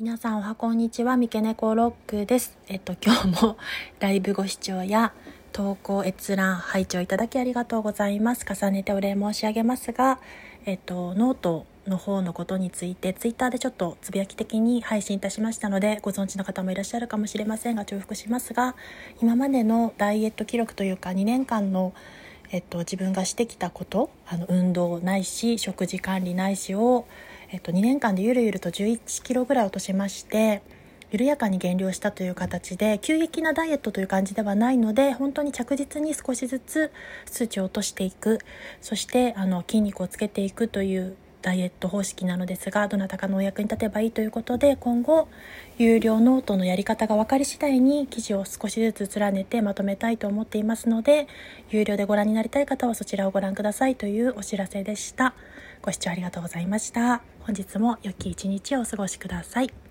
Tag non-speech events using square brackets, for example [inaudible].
皆さんおはこんにちは三毛猫ロックです。えっと今日も [laughs] ライブご視聴や投稿閲覧拝聴いただきありがとうございます。重ねてお礼申し上げますがえっとノートの方のことについてツイッターでちょっとつぶやき的に配信いたしましたのでご存知の方もいらっしゃるかもしれませんが重複しますが今までのダイエット記録というか2年間のえっと、自分がしてきたことあの運動ないし食事管理ないしを、えっと、2年間でゆるゆると11キロぐらい落としまして緩やかに減量したという形で急激なダイエットという感じではないので本当に着実に少しずつ数値を落としていく。そしてあの筋肉をつけていくというダイエット方式なのですがどなたかのお役に立てばいいということで今後有料ノートのやり方が分かり次第に記事を少しずつ連ねてまとめたいと思っていますので有料でご覧になりたい方はそちらをご覧くださいというお知らせでした。ご視聴ありがとうございました。本日も良き一日をお過ごしください。